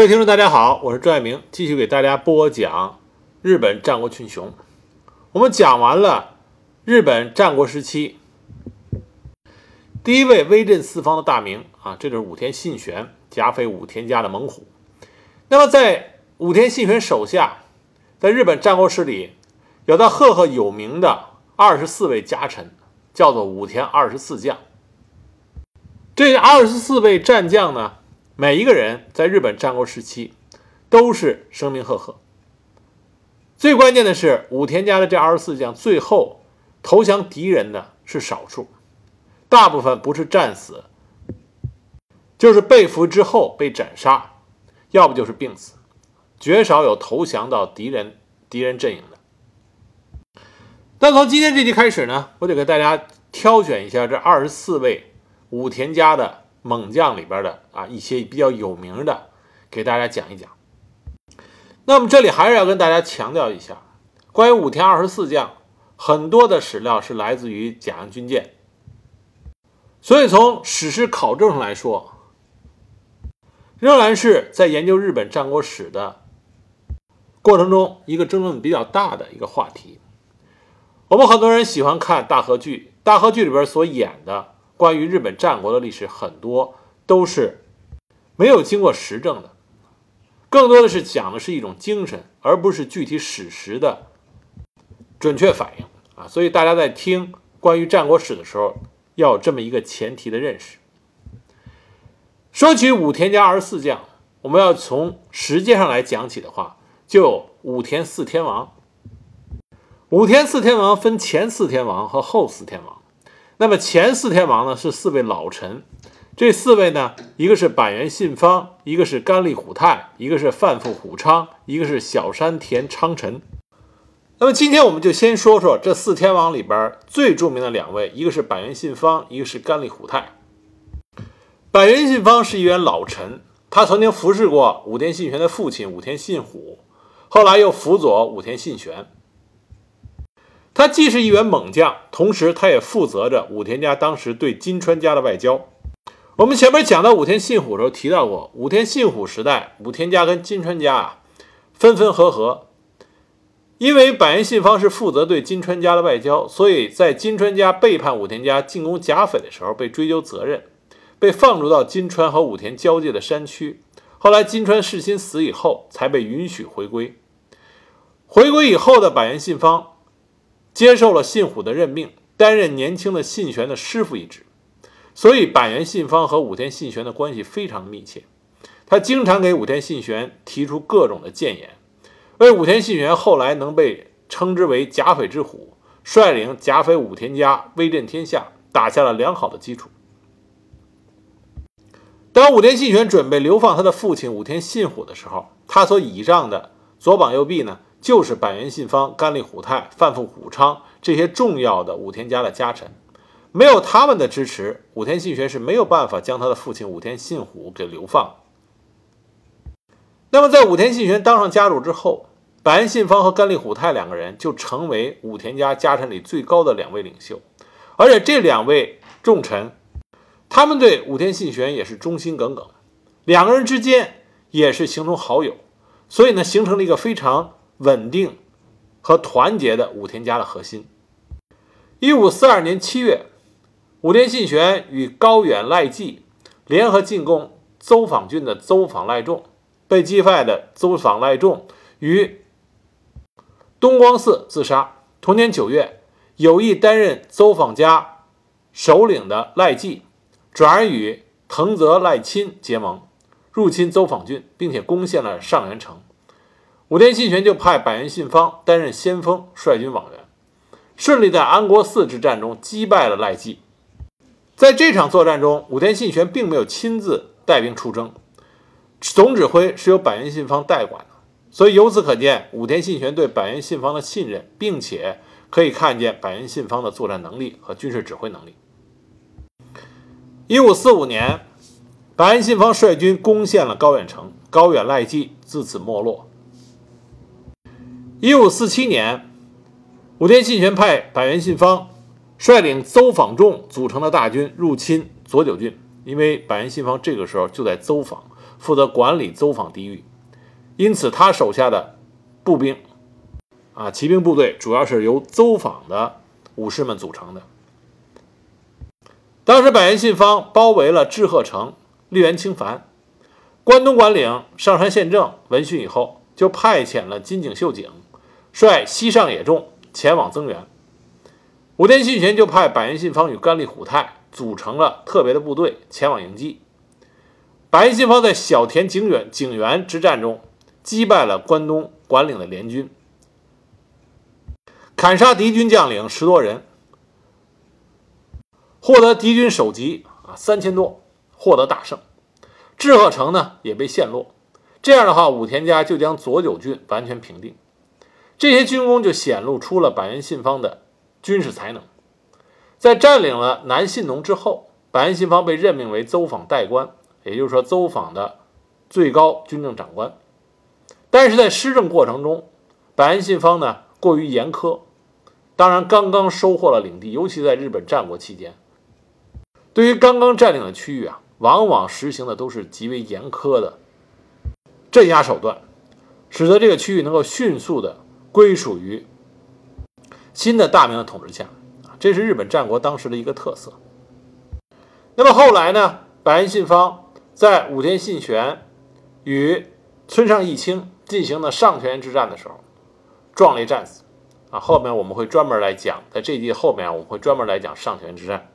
各位听众，大家好，我是朱爱明，继续给大家播讲日本战国群雄。我们讲完了日本战国时期第一位威震四方的大名啊，这就是武田信玄，甲斐武田家的猛虎。那么在武田信玄手下，在日本战国史里有他赫赫有名的二十四位家臣，叫做武田二十四将。这二十四位战将呢？每一个人在日本战国时期都是声名赫赫。最关键的是，武田家的这二十四将最后投降敌人的是少数，大部分不是战死，就是被俘之后被斩杀，要不就是病死，绝少有投降到敌人敌人阵营的。那从今天这集开始呢，我得给大家挑选一下这二十四位武田家的。猛将里边的啊一些比较有名的，给大家讲一讲。那么这里还是要跟大家强调一下，关于武田二十四将，很多的史料是来自于甲阳军舰，所以从史实考证上来说，仍然是在研究日本战国史的过程中一个争论比较大的一个话题。我们很多人喜欢看大河剧，大河剧里边所演的。关于日本战国的历史，很多都是没有经过实证的，更多的是讲的是一种精神，而不是具体史实的准确反应啊。所以大家在听关于战国史的时候，要有这么一个前提的认识。说起武田家二十四将，我们要从时间上来讲起的话，就有武田四天王。武田四天王分前四天王和后四天王。那么前四天王呢是四位老臣，这四位呢，一个是板垣信方，一个是甘利虎太，一个是范富虎昌，一个是小山田昌臣。那么今天我们就先说说这四天王里边最著名的两位，一个是板垣信方，一个是甘利虎太。板垣信方是一员老臣，他曾经服侍过武田信玄的父亲武田信虎，后来又辅佐武田信玄。他既是一员猛将，同时他也负责着武田家当时对金川家的外交。我们前面讲到武田信虎的时候提到过，武田信虎时代，武田家跟金川家啊分分合合。因为板垣信方是负责对金川家的外交，所以在金川家背叛武田家进攻甲斐的时候被追究责任，被放逐到金川和武田交界的山区。后来金川世心死以后，才被允许回归。回归以后的板垣信方。接受了信虎的任命，担任年轻的信玄的师傅一职，所以板垣信方和武田信玄的关系非常密切。他经常给武田信玄提出各种的谏言，为武田信玄后来能被称之为甲斐之虎，率领甲斐武田家威震天下打下了良好的基础。当武田信玄准备流放他的父亲武田信虎的时候，他所倚仗的左膀右臂呢？就是板垣信方、甘利虎太、范富虎昌这些重要的武田家的家臣，没有他们的支持，武田信玄是没有办法将他的父亲武田信虎给流放。那么，在武田信玄当上家主之后，板垣信方和甘利虎太两个人就成为武田家家臣里最高的两位领袖，而且这两位重臣，他们对武田信玄也是忠心耿耿，两个人之间也是形同好友，所以呢，形成了一个非常。稳定和团结的武田家的核心。一五四二年七月，武田信玄与高远赖继联合进攻邹访郡的邹访赖仲，被击败的邹访赖仲于东光寺自杀。同年九月，有意担任邹访家首领的赖继转而与藤泽赖亲结盟，入侵邹访郡，并且攻陷了上元城。武田信玄就派板垣信方担任先锋，率军往援，顺利在安国寺之战中击败了赖继。在这场作战中，武田信玄并没有亲自带兵出征，总指挥是由板垣信方代管的。所以由此可见，武田信玄对板垣信方的信任，并且可以看见板垣信方的作战能力和军事指挥能力。一五四五年，板垣信方率军攻陷了高远城，高远赖继自此没落。一五四七年，武田信玄派板垣信方率领邹访仲组成的大军入侵佐久郡，因为板垣信方这个时候就在邹访，负责管理走访地域，因此他手下的步兵啊骑兵部队主要是由走访的武士们组成的。当时，百元信方包围了志贺城，立原清繁。关东管领上山宪政闻讯以后，就派遣了金井秀景率西上野众前往增援。武田信玄就派百元信方与甘利虎太组成了特别的部队前往迎击。百元信方在小田景远景元之战中击败了关东管领的联军，砍杀敌军将领十多人，获得敌军首级啊三千多，获得大胜。志贺城呢也被陷落，这样的话，武田家就将佐久郡完全平定。这些军功就显露出了百元信方的军事才能。在占领了南信浓之后，百元信方被任命为走访代官，也就是说走访的最高军政长官。但是在施政过程中，百元信方呢过于严苛。当然，刚刚收获了领地，尤其在日本战国期间，对于刚刚占领的区域啊。往往实行的都是极为严苛的镇压手段，使得这个区域能够迅速的归属于新的大明的统治下啊，这是日本战国当时的一个特色。那么后来呢，百元信方在武田信玄与村上义清进行的上田之战的时候，壮烈战死啊。后面我们会专门来讲，在这一季后面我们会专门来讲上田之战。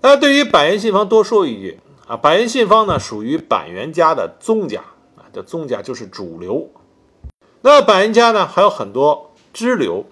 那对于板垣信方多说一句啊，板垣信方呢属于板垣家的宗家啊，叫宗家就是主流。那板垣家呢还有很多支流，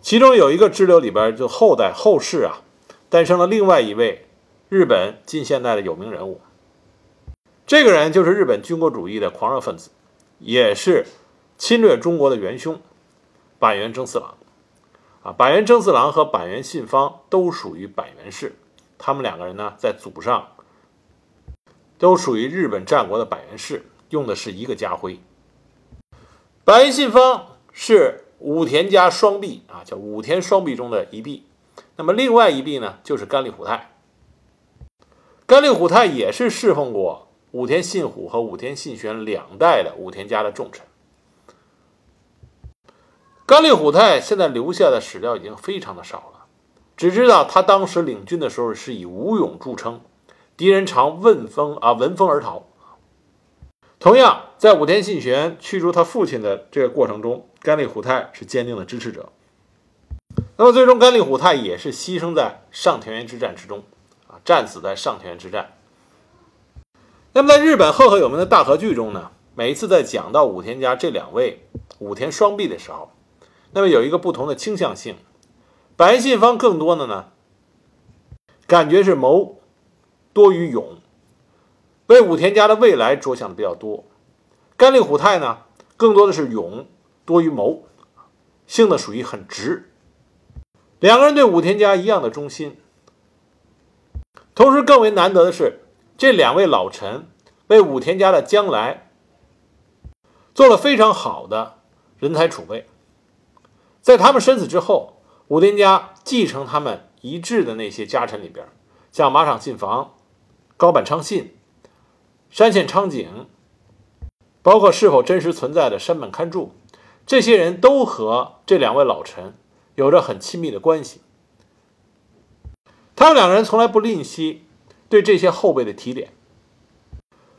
其中有一个支流里边就后代后世啊，诞生了另外一位日本近现代的有名人物。这个人就是日本军国主义的狂热分子，也是侵略中国的元凶板垣征四郎啊。板垣征四郎和板垣信方都属于板垣氏。他们两个人呢，在祖上都属于日本战国的板垣氏，用的是一个家徽。白信方是武田家双臂啊，叫武田双臂中的一臂。那么另外一臂呢，就是甘利虎太。甘利虎太也是侍奉过武田信虎和武田信玄两代的武田家的重臣。甘利虎太现在留下的史料已经非常的少了。只知道他当时领军的时候是以武勇著称，敌人常闻风啊闻风而逃。同样，在武田信玄驱逐他父亲的这个过程中，甘利虎太是坚定的支持者。那么，最终甘利虎太也是牺牲在上田园之战之中啊，战死在上田园之战。那么，在日本赫赫有名的大和剧中呢，每一次在讲到武田家这两位武田双臂的时候，那么有一个不同的倾向性。白信方更多的呢，感觉是谋多于勇，为武田家的未来着想的比较多。甘利虎太呢，更多的是勇多于谋，性呢属于很直。两个人对武田家一样的忠心，同时更为难得的是，这两位老臣为武田家的将来做了非常好的人才储备，在他们身死之后。武田家继承他们遗志的那些家臣里边，像马场信房、高坂昌信、山县昌景，包括是否真实存在的山本勘助，这些人都和这两位老臣有着很亲密的关系。他们两个人从来不吝惜对这些后辈的提点。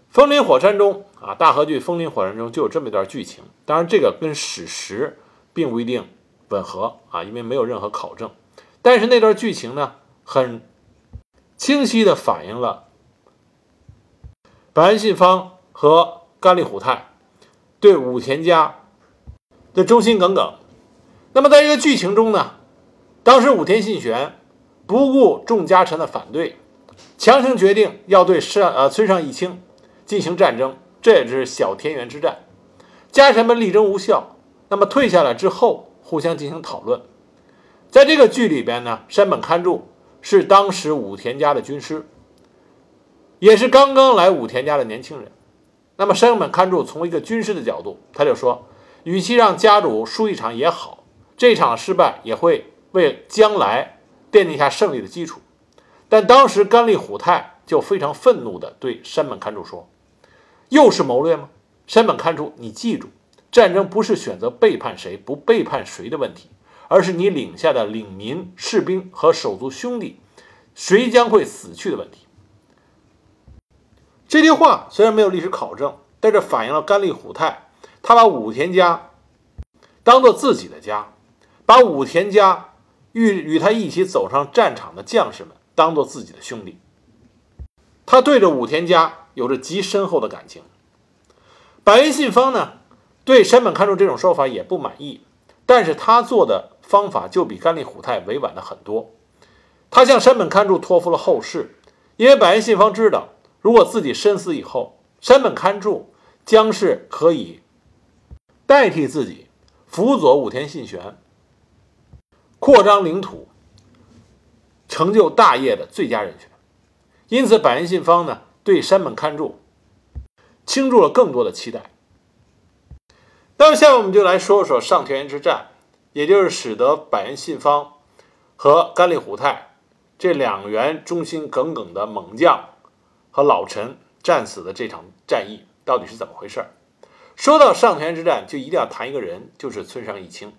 风林火山中啊，大河剧《风林火山》中就有这么一段剧情，当然这个跟史实并不一定。吻合啊，因为没有任何考证，但是那段剧情呢，很清晰的反映了白信方和甘利虎太对武田家的忠心耿耿。那么在这个剧情中呢，当时武田信玄不顾众家臣的反对，强行决定要对上呃村上义清进行战争，这也是小田园之战。家臣们力争无效，那么退下来之后。互相进行讨论，在这个剧里边呢，山本勘助是当时武田家的军师，也是刚刚来武田家的年轻人。那么山本勘助从一个军师的角度，他就说，与其让家主输一场也好，这场失败也会为将来奠定下胜利的基础。但当时甘利虎太就非常愤怒地对山本勘助说：“又是谋略吗？山本勘助，你记住，战争不是选择背叛谁不背叛谁的问题，而是你领下的领民、士兵和手足兄弟，谁将会死去的问题。这句话虽然没有历史考证，但这反映了甘利虎太，他把武田家当做自己的家，把武田家与与他一起走上战场的将士们当做自己的兄弟。他对着武田家有着极深厚的感情。百元信方呢，对山本勘助这种说法也不满意，但是他做的方法就比甘利虎太委婉的很多。他向山本勘助托付了后事，因为百元信方知道，如果自己身死以后，山本勘助将是可以代替自己辅佐武田信玄扩张领土、成就大业的最佳人选。因此，百元信方呢，对山本勘助。倾注了更多的期待。那么，下面我们就来说说上田园之战，也就是使得百元信方和甘利虎太这两员忠心耿耿的猛将和老臣战死的这场战役到底是怎么回事说到上田之战，就一定要谈一个人，就是村上义清。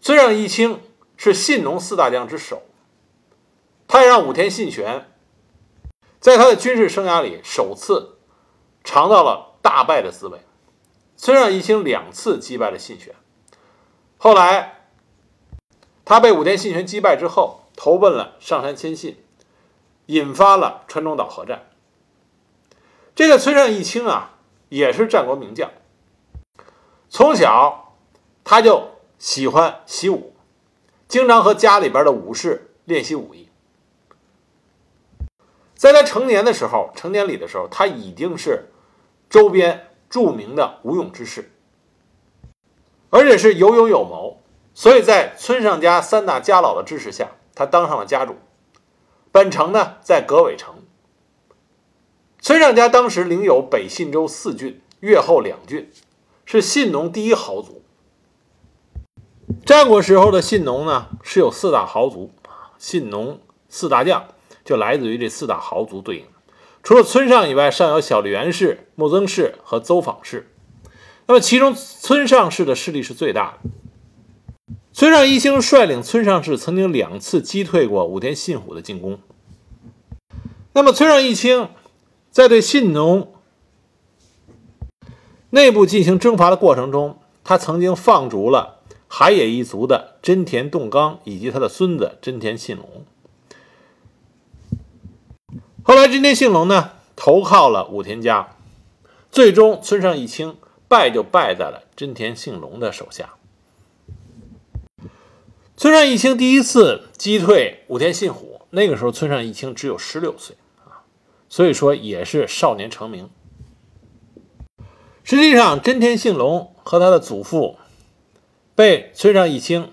村上义清是信浓四大将之首，他也让武田信玄在他的军事生涯里首次。尝到了大败的滋味。村上义清两次击败了信玄，后来他被武田信玄击败之后，投奔了上杉谦信，引发了川中岛合战。这个村上义清啊，也是战国名将。从小他就喜欢习武，经常和家里边的武士练习武艺。在他成年的时候，成年礼的时候，他已经是。周边著名的武勇之士，而且是有勇有谋，所以在村上家三大家老的支持下，他当上了家主。本城呢在葛尾城。村上家当时领有北信州四郡、越后两郡，是信农第一豪族。战国时候的信农呢是有四大豪族，信农四大将就来自于这四大豪族对应。除了村上以外，尚有小笠原氏、木曾氏和邹访氏。那么，其中村上氏的势力是最大的。村上一清率领村上氏曾经两次击退过武田信虎的进攻。那么，村上一清在对信浓内部进行征伐的过程中，他曾经放逐了海野一族的真田栋纲以及他的孙子真田信隆。后来，真田信隆呢投靠了武田家，最终村上一清败就败在了真田信隆的手下。村上义清第一次击退武田信虎，那个时候村上义清只有十六岁啊，所以说也是少年成名。实际上，真田信隆和他的祖父被村上义清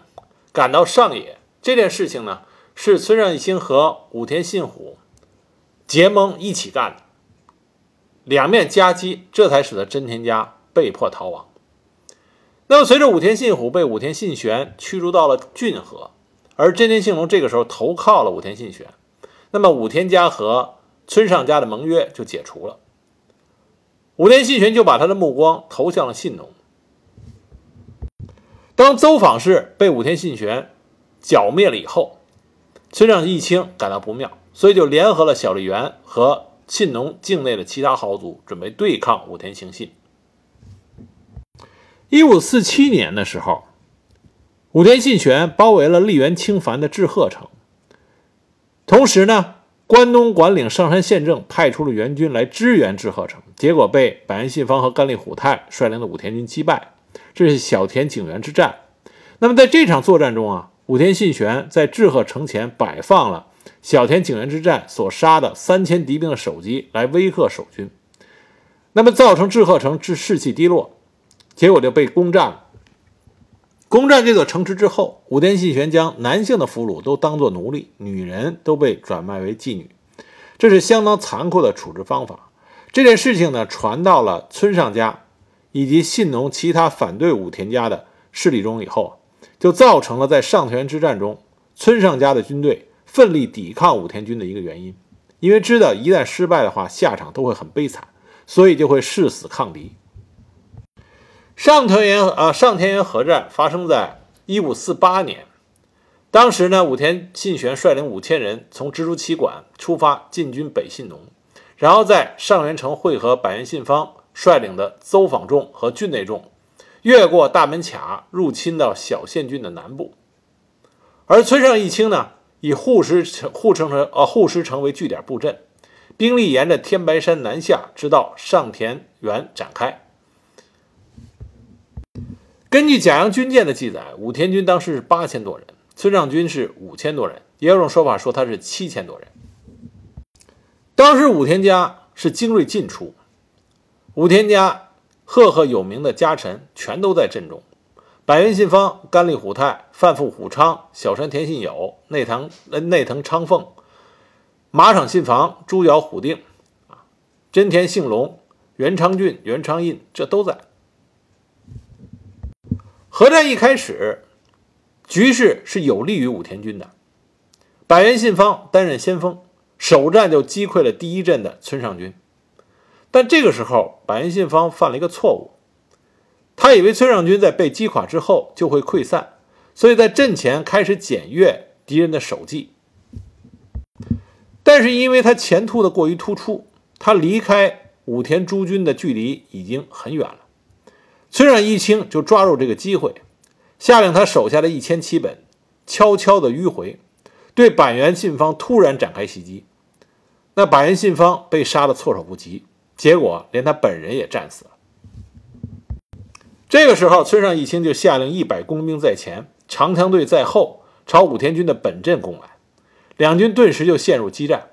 赶到上野这件事情呢，是村上义清和武田信虎。结盟一起干的，两面夹击，这才使得真田家被迫逃亡。那么，随着武田信虎被武田信玄驱逐到了骏河，而真田信隆这个时候投靠了武田信玄，那么武田家和村上家的盟约就解除了。武田信玄就把他的目光投向了信浓。当邹访氏被武田信玄剿灭了以后，村上义清感到不妙。所以就联合了小笠原和信浓境内的其他豪族，准备对抗武田信信。一五四七年的时候，武田信玄包围了利源清繁的志贺城，同时呢，关东管领上杉宪政派出了援军来支援志贺城，结果被百元信方和甘利虎太率领的武田军击败。这是小田景元之战。那么在这场作战中啊，武田信玄在志贺城前摆放了。小田景元之战所杀的三千敌兵的首级来威吓守军，那么造成志贺城之士气低落，结果就被攻占了。攻占这座城池之后，武田信玄将男性的俘虏都当作奴隶，女人都被转卖为妓女，这是相当残酷的处置方法。这件事情呢，传到了村上家以及信浓其他反对武田家的势力中以后，就造成了在上田之战中村上家的军队。奋力抵抗武田军的一个原因，因为知道一旦失败的话，下场都会很悲惨，所以就会誓死抗敌。上田园啊，上田园合战发生在一五四八年。当时呢，武田信玄率领五千人从蜘蛛旗馆出发进军北信浓，然后在上元城会合板垣信方率领的邹访众和郡内众，越过大门卡入侵到小县郡的南部。而村上义清呢，以护石城护城城呃护石城为据点布阵，兵力沿着天白山南下，直到上田园展开。根据甲阳军舰的记载，武田军当时是八千多人，村上军是五千多人，也有种说法说他是七千多人。当时武田家是精锐尽出，武田家赫赫有名的家臣全都在阵中，百元信方、甘利虎太、范富虎昌、小山田信友、内藤内藤昌凤、马场信房、朱瑶虎定、啊真田幸隆、元昌俊、元昌印，这都在。合战一开始，局势是有利于武田军的。百元信方担任先锋，首战就击溃了第一阵的村上军。但这个时候，百元信方犯了一个错误，他以为村上军在被击垮之后就会溃散，所以在阵前开始检阅敌人的手迹。但是因为他前突的过于突出，他离开武田诸军的距离已经很远了。村上一清就抓住这个机会，下令他手下的一千骑本悄悄地迂回，对板垣信方突然展开袭击。那板垣信方被杀得措手不及，结果连他本人也战死了。这个时候，村上义清就下令一百工兵在前，长枪队在后，朝武田军的本阵攻来。两军顿时就陷入激战。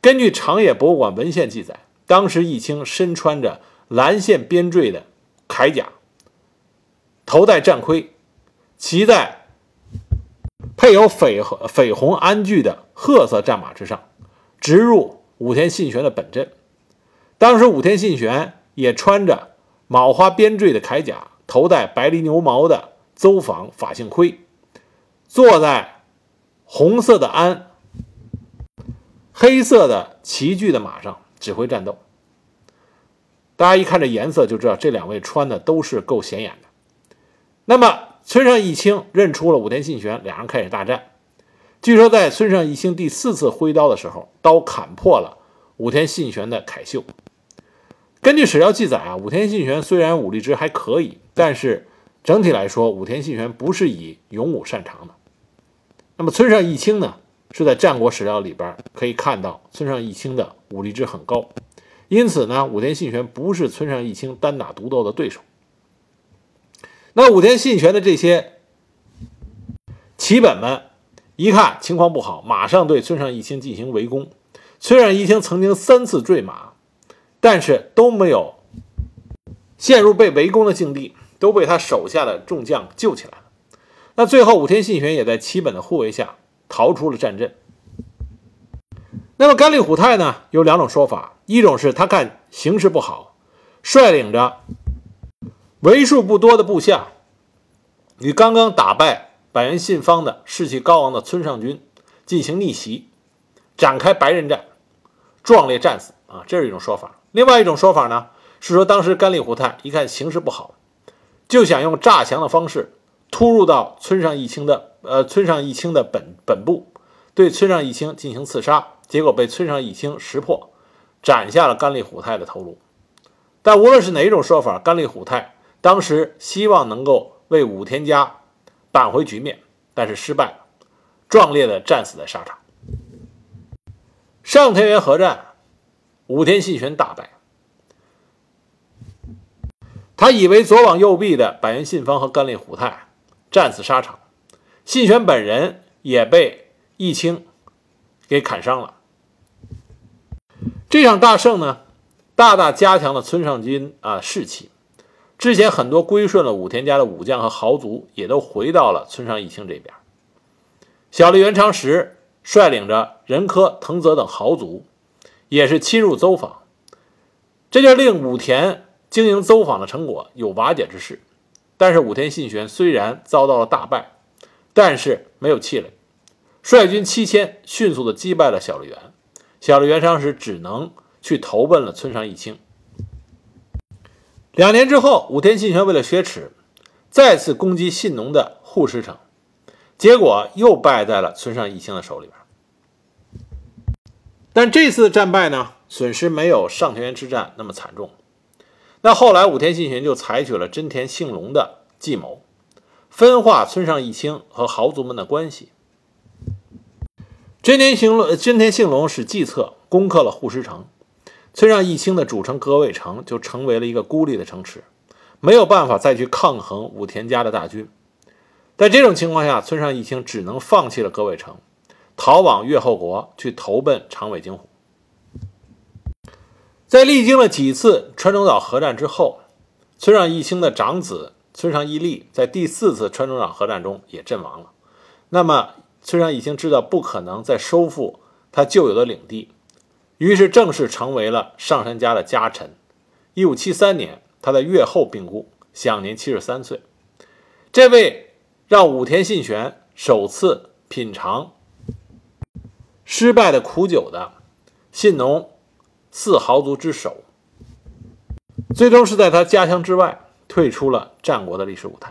根据长野博物馆文献记载，当时义清身穿着蓝线编缀的。铠甲，头戴战盔，骑在配有绯绯红鞍具的褐色战马之上，直入武田信玄的本阵。当时武田信玄也穿着卯花编缀的铠甲，头戴白狸牛毛的邹访法性盔，坐在红色的鞍、黑色的旗具的马上指挥战斗。大家一看这颜色就知道，这两位穿的都是够显眼的。那么村上义清认出了武田信玄，两人开始大战。据说在村上义清第四次挥刀的时候，刀砍破了武田信玄的铠袖。根据史料记载啊，武田信玄虽然武力值还可以，但是整体来说，武田信玄不是以勇武擅长的。那么村上义清呢，是在战国史料里边可以看到村上义清的武力值很高。因此呢，武田信玄不是村上义清单打独斗的对手。那武田信玄的这些骑本们一看情况不好，马上对村上义清进行围攻。村上义清曾经三次坠马，但是都没有陷入被围攻的境地，都被他手下的众将救起来了。那最后，武田信玄也在齐本的护卫下逃出了战阵。那么甘利虎太呢？有两种说法，一种是他看形势不好，率领着为数不多的部下，与刚刚打败百元信方的士气高昂的村上军进行逆袭，展开白刃战，壮烈战死啊！这是一种说法。另外一种说法呢，是说当时甘利虎太一看形势不好，就想用诈降的方式突入到村上义清的呃村上义清的本本部，对村上义清进行刺杀。结果被村上义清识破，斩下了甘利虎太的头颅。但无论是哪种说法，甘利虎太当时希望能够为武田家扳回局面，但是失败了，壮烈的战死在沙场。上田园合战，武田信玄大败。他以为左膀右臂的板垣信方和甘利虎太战死沙场，信玄本人也被义清给砍伤了。这场大胜呢，大大加强了村上军啊士气。之前很多归顺了武田家的武将和豪族，也都回到了村上义清这边。小笠原长实率领着仁科、藤泽等豪族，也是侵入邹访，这就令武田经营邹访的成果有瓦解之势。但是武田信玄虽然遭到了大败，但是没有气馁，率军七千，迅速的击败了小笠原。小笠原长时只能去投奔了村上义清。两年之后，武田信玄为了雪耻，再次攻击信浓的护石城，结果又败在了村上义清的手里边。但这次战败呢，损失没有上田园之战那么惨重。那后来武田信玄就采取了真田幸隆的计谋，分化村上义清和豪族们的关系。真田幸隆，真田幸隆使计策攻克了护石城，村上义清的主城葛尾城就成为了一个孤立的城池，没有办法再去抗衡武田家的大军。在这种情况下，村上义清只能放弃了葛尾城，逃往越后国去投奔长尾景虎。在历经了几次川中岛合战之后，村上义清的长子村上义利在第四次川中岛合战中也阵亡了。那么，虽然已经知道不可能再收复他旧有的领地，于是正式成为了上杉家的家臣。一五七三年，他在越后病故，享年七十三岁。这位让武田信玄首次品尝失败的苦酒的信浓四豪族之首，最终是在他家乡之外退出了战国的历史舞台。